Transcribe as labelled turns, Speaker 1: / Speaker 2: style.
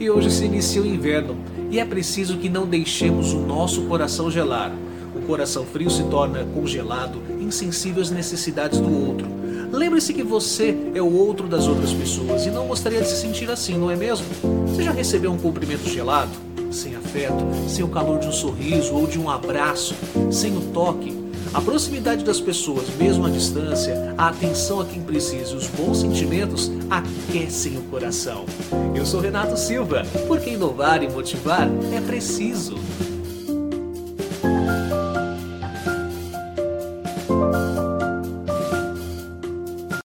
Speaker 1: E hoje se inicia o inverno e é preciso que não deixemos o nosso coração gelar. O coração frio se torna congelado, insensível às necessidades do outro. Lembre-se que você é o outro das outras pessoas e não gostaria de se sentir assim, não é mesmo? Você já recebeu um cumprimento gelado? Sem afeto, sem o calor de um sorriso ou de um abraço, sem o toque, a proximidade das pessoas, mesmo à distância, a atenção a quem precisa e os bons sentimentos aquecem o coração. Eu sou Renato Silva, porque inovar e motivar é preciso.